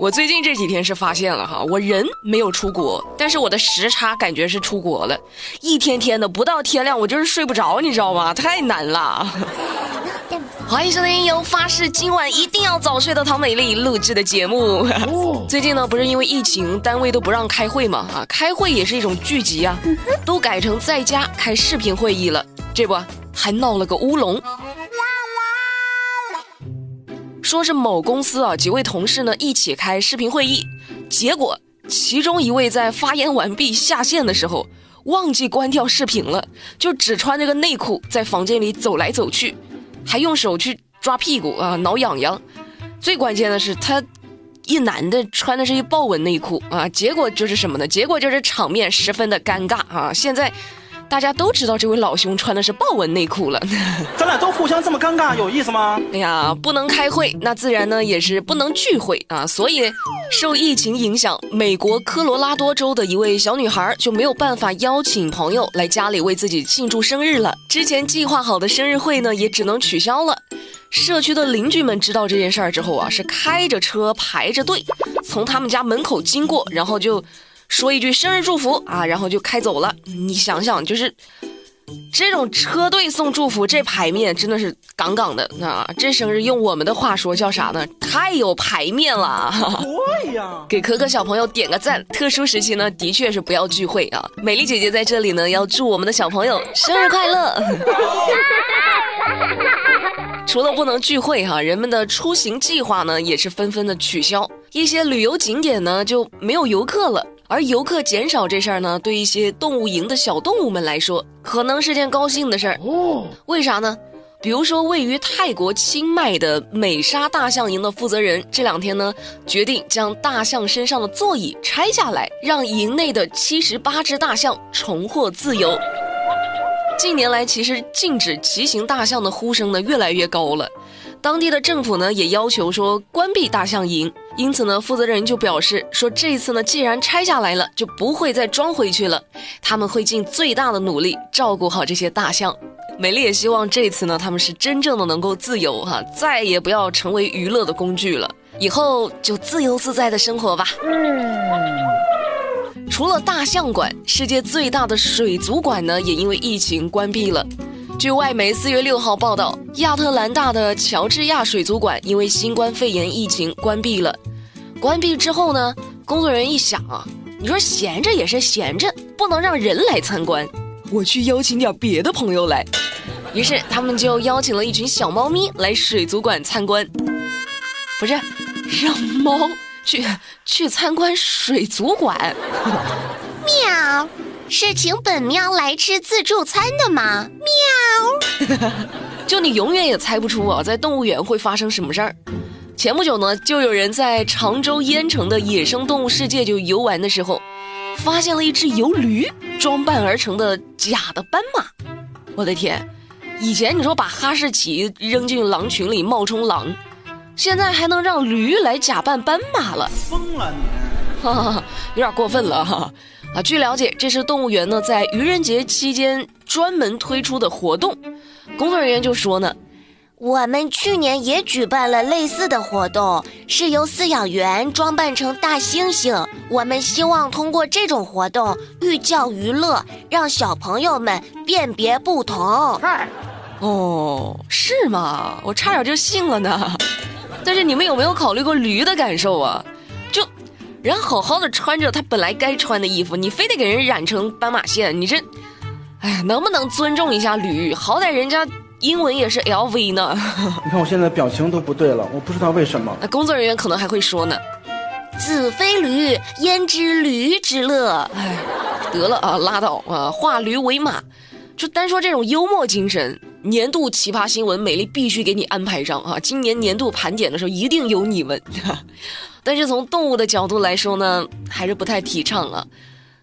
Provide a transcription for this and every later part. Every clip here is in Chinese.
我最近这几天是发现了哈，我人没有出国，但是我的时差感觉是出国了，一天天的不到天亮我就是睡不着，你知道吗？太难了。欢迎收听由发誓今晚一定要早睡的唐美丽录制的节目。最近呢，不是因为疫情，单位都不让开会嘛？啊，开会也是一种聚集啊，都改成在家开视频会议了。这不还闹了个乌龙。说是某公司啊，几位同事呢一起开视频会议，结果其中一位在发言完毕下线的时候，忘记关掉视频了，就只穿着个内裤在房间里走来走去，还用手去抓屁股啊，挠痒痒。最关键的是，他一男的穿的是一豹纹内裤啊，结果就是什么呢？结果就是场面十分的尴尬啊！现在。大家都知道这位老兄穿的是豹纹内裤了，咱俩都互相这么尴尬，有意思吗？哎呀，不能开会，那自然呢也是不能聚会啊。所以，受疫情影响，美国科罗拉多州的一位小女孩就没有办法邀请朋友来家里为自己庆祝生日了。之前计划好的生日会呢，也只能取消了。社区的邻居们知道这件事儿之后啊，是开着车排着队从他们家门口经过，然后就。说一句生日祝福啊，然后就开走了。你想想，就是这种车队送祝福，这牌面真的是杠杠的。那这生日用我们的话说叫啥呢？太有排面了。对呀，给可可小朋友点个赞。特殊时期呢，的确是不要聚会啊。美丽姐姐在这里呢，要祝我们的小朋友生日快乐。除了不能聚会哈，人们的出行计划呢也是纷纷的取消，一些旅游景点呢就没有游客了。而游客减少这事儿呢，对一些动物营的小动物们来说，可能是件高兴的事儿。哦，为啥呢？比如说，位于泰国清迈的美沙大象营的负责人，这两天呢，决定将大象身上的座椅拆下来，让营内的七十八只大象重获自由。近年来，其实禁止骑行大象的呼声呢，越来越高了。当地的政府呢也要求说关闭大象营，因此呢负责人就表示说这次呢既然拆下来了，就不会再装回去了，他们会尽最大的努力照顾好这些大象。美丽也希望这次呢他们是真正的能够自由哈，再也不要成为娱乐的工具了，以后就自由自在的生活吧。嗯除了大象馆，世界最大的水族馆呢也因为疫情关闭了。据外媒四月六号报道，亚特兰大的乔治亚水族馆因为新冠肺炎疫情关闭了。关闭之后呢，工作人员一想啊，你说闲着也是闲着，不能让人来参观，我去邀请点别的朋友来。于是他们就邀请了一群小猫咪来水族馆参观。不是，让猫去去参观水族馆？喵。是请本喵来吃自助餐的吗？喵，就你永远也猜不出我，在动物园会发生什么事儿。前不久呢，就有人在常州淹城的野生动物世界就游玩的时候，发现了一只由驴装扮而成的假的斑马。我的天，以前你说把哈士奇扔进狼群里冒充狼，现在还能让驴来假扮斑马了？疯了你，哈哈有点过分了哈。啊，据了解，这是动物园呢在愚人节期间专门推出的活动。工作人员就说呢，我们去年也举办了类似的活动，是由饲养员装扮成大猩猩。我们希望通过这种活动寓教于乐，让小朋友们辨别不同。哦，是吗？我差点就信了呢。但是你们有没有考虑过驴的感受啊？就人好好的穿着他本来该穿的衣服，你非得给人染成斑马线，你这，哎呀，能不能尊重一下驴？好歹人家英文也是 LV 呢。你看我现在表情都不对了，我不知道为什么。那工作人员可能还会说呢：“子非驴，焉知驴之乐？”哎，得了啊，拉倒啊，化驴为马。就单说这种幽默精神，年度奇葩新闻，美丽必须给你安排上啊！今年年度盘点的时候一定有你们。但是从动物的角度来说呢，还是不太提倡啊！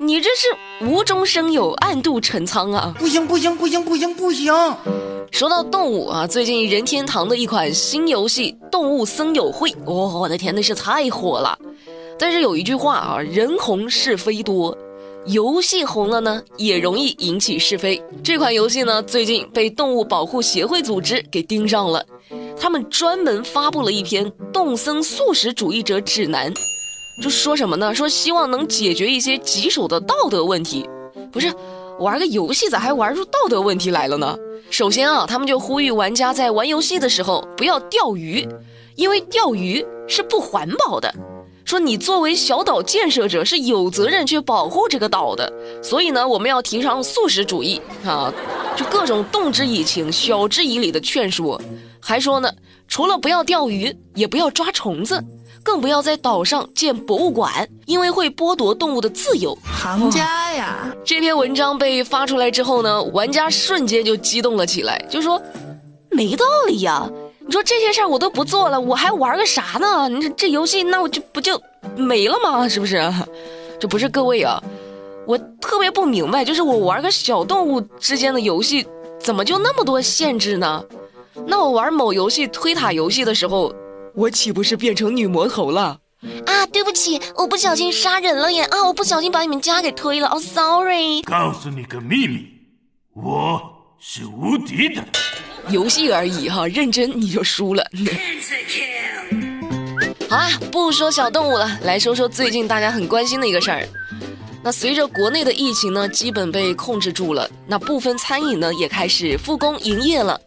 你这是无中生有，暗度陈仓啊！不行不行不行不行不行！说到动物啊，最近任天堂的一款新游戏《动物森友会》，哦，我的天，那是太火了！但是有一句话啊，人红是非多，游戏红了呢，也容易引起是非。这款游戏呢，最近被动物保护协会组织给盯上了。他们专门发布了一篇动森素食主义者指南，就说什么呢？说希望能解决一些棘手的道德问题。不是，玩个游戏咋还玩出道德问题来了呢？首先啊，他们就呼吁玩家在玩游戏的时候不要钓鱼，因为钓鱼是不环保的。说你作为小岛建设者是有责任去保护这个岛的，所以呢，我们要提倡素食主义啊，就各种动之以情、晓之以理的劝说，还说呢，除了不要钓鱼，也不要抓虫子，更不要在岛上建博物馆，因为会剥夺动物的自由。行家呀！这篇文章被发出来之后呢，玩家瞬间就激动了起来，就说没道理呀。你说这些事儿我都不做了，我还玩个啥呢？你说这游戏那我就不就没了吗？是不是？这不是各位啊，我特别不明白，就是我玩个小动物之间的游戏，怎么就那么多限制呢？那我玩某游戏推塔游戏的时候，我岂不是变成女魔头了？啊，对不起，我不小心杀人了耶！啊，我不小心把你们家给推了。哦，sorry。告诉你个秘密，我是无敌的。游戏而已哈，认真你就输了。好啦，不说小动物了，来说说最近大家很关心的一个事儿。那随着国内的疫情呢，基本被控制住了，那部分餐饮呢也开始复工营业了。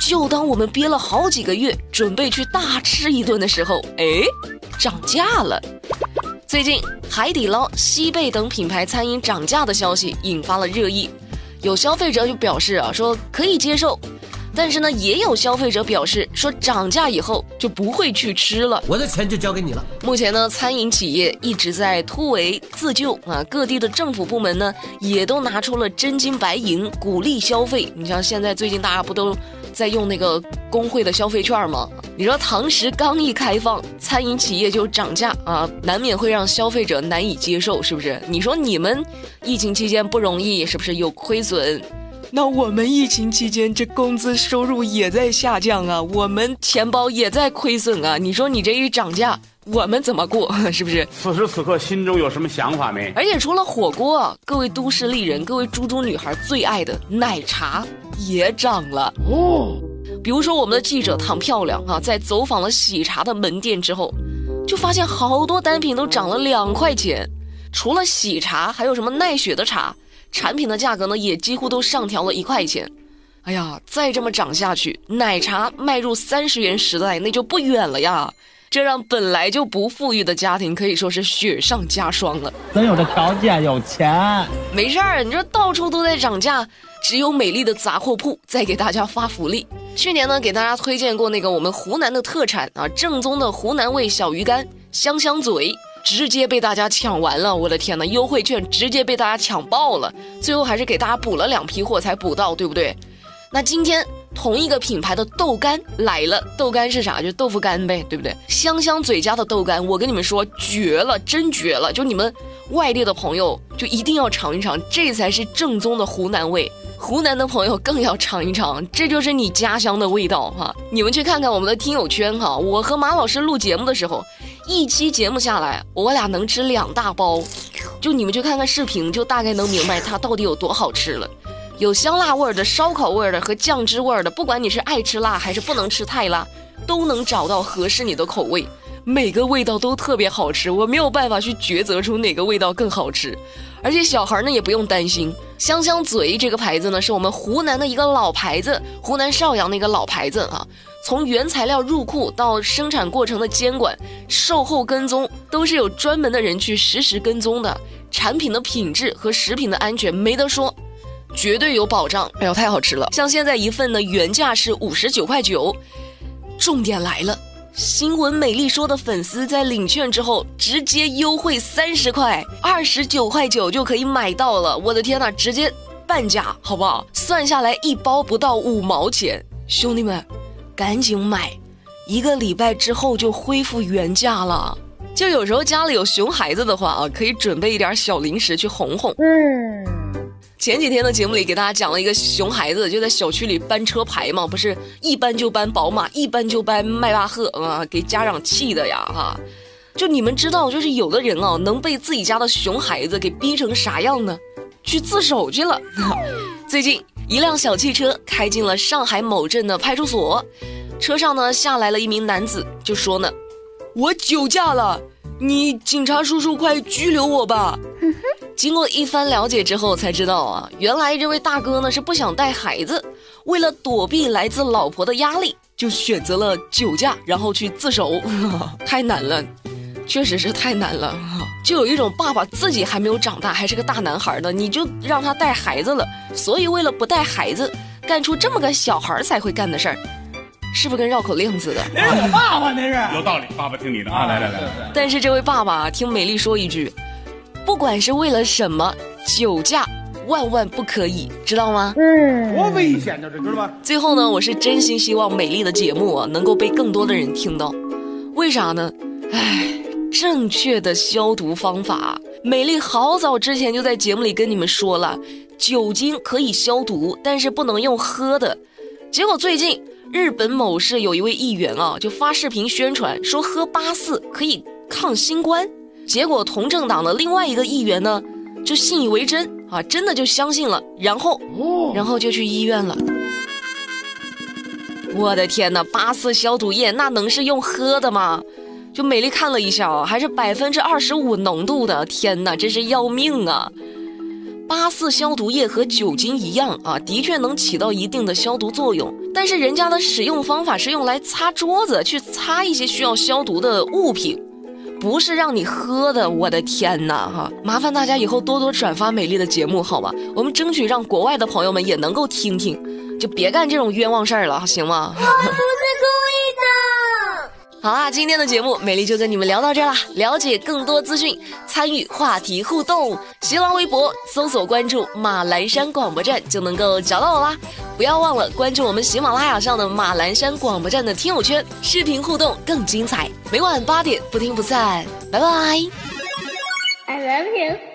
就当我们憋了好几个月，准备去大吃一顿的时候，哎，涨价了。最近海底捞、西贝等品牌餐饮涨价的消息引发了热议，有消费者就表示啊，说可以接受。但是呢，也有消费者表示说，涨价以后就不会去吃了，我的钱就交给你了。目前呢，餐饮企业一直在突围自救啊，各地的政府部门呢，也都拿出了真金白银鼓励消费。你像现在最近大家不都在用那个工会的消费券吗？你说堂食刚一开放，餐饮企业就涨价啊，难免会让消费者难以接受，是不是？你说你们疫情期间不容易，是不是有亏损？那我们疫情期间这工资收入也在下降啊，我们钱包也在亏损啊。你说你这一涨价，我们怎么过？是不是？此时此刻心中有什么想法没？而且除了火锅，各位都市丽人，各位猪猪女孩最爱的奶茶也涨了哦。比如说我们的记者唐漂亮啊，在走访了喜茶的门店之后，就发现好多单品都涨了两块钱。除了喜茶，还有什么奈雪的茶？产品的价格呢，也几乎都上调了一块钱。哎呀，再这么涨下去，奶茶迈入三十元时代那就不远了呀！这让本来就不富裕的家庭可以说是雪上加霜了。咱有这条件，有钱。没事儿，你说到处都在涨价，只有美丽的杂货铺在给大家发福利。去年呢，给大家推荐过那个我们湖南的特产啊，正宗的湖南味小鱼干，香香嘴。直接被大家抢完了，我的天呐，优惠券直接被大家抢爆了，最后还是给大家补了两批货才补到，对不对？那今天同一个品牌的豆干来了，豆干是啥？就豆腐干呗，对不对？香香嘴家的豆干，我跟你们说绝了，真绝了！就你们外地的朋友就一定要尝一尝，这才是正宗的湖南味。湖南的朋友更要尝一尝，这就是你家乡的味道哈！你们去看看我们的听友圈哈，我和马老师录节目的时候。一期节目下来，我俩能吃两大包，就你们去看看视频，就大概能明白它到底有多好吃了。有香辣味的、烧烤味的和酱汁味的，不管你是爱吃辣还是不能吃太辣，都能找到合适你的口味。每个味道都特别好吃，我没有办法去抉择出哪个味道更好吃。而且小孩呢也不用担心，香香嘴这个牌子呢是我们湖南的一个老牌子，湖南邵阳的一个老牌子啊。从原材料入库到生产过程的监管、售后跟踪，都是有专门的人去实时跟踪的。产品的品质和食品的安全没得说，绝对有保障。哎呦，太好吃了！像现在一份呢，原价是五十九块九，重点来了，新闻美丽说的粉丝在领券之后直接优惠三十块，二十九块九就可以买到了。我的天哪，直接半价，好不好？算下来一包不到五毛钱，兄弟们。赶紧买，一个礼拜之后就恢复原价了。就有时候家里有熊孩子的话啊，可以准备一点小零食去哄哄。嗯，前几天的节目里给大家讲了一个熊孩子就在小区里搬车牌嘛，不是一搬就搬宝马，一搬就搬迈巴赫啊，给家长气的呀哈。就你们知道，就是有的人啊，能被自己家的熊孩子给逼成啥样呢？去自首去了。最近。一辆小汽车开进了上海某镇的派出所，车上呢下来了一名男子，就说呢：“我酒驾了，你警察叔叔快拘留我吧。”经过一番了解之后，才知道啊，原来这位大哥呢是不想带孩子，为了躲避来自老婆的压力，就选择了酒驾，然后去自首。太难了，确实是太难了。就有一种爸爸自己还没有长大，还是个大男孩呢，你就让他带孩子了，所以为了不带孩子，干出这么个小孩才会干的事儿，是不是跟绕口令似的？那是我爸爸，那是。有道理，爸爸听你的啊！来来来，但是这位爸爸听美丽说一句。不管是为了什么，酒驾万万不可以，知道吗？嗯，多危险呢，这知道吗？最后呢，我是真心希望美丽的节目啊，能够被更多的人听到。为啥呢？唉，正确的消毒方法，美丽好早之前就在节目里跟你们说了，酒精可以消毒，但是不能用喝的。结果最近日本某市有一位议员啊，就发视频宣传说喝八四可以抗新冠。结果，同政党的另外一个议员呢，就信以为真啊，真的就相信了，然后，然后就去医院了。我的天哪，八四消毒液那能是用喝的吗？就美丽看了一下啊，还是百分之二十五浓度的，天哪，真是要命啊！八四消毒液和酒精一样啊，的确能起到一定的消毒作用，但是人家的使用方法是用来擦桌子，去擦一些需要消毒的物品。不是让你喝的，我的天哪！哈，麻烦大家以后多多转发美丽的节目，好吗？我们争取让国外的朋友们也能够听听，就别干这种冤枉事儿了，行吗？我不是故意的。好啦，今天的节目美丽就跟你们聊到这啦。了解更多资讯，参与话题互动，新浪微博搜索关注马栏山广播站就能够找到我啦。不要忘了关注我们喜马拉雅上的马栏山广播站的听友圈，视频互动更精彩。每晚八点不听不散，拜拜。I love you.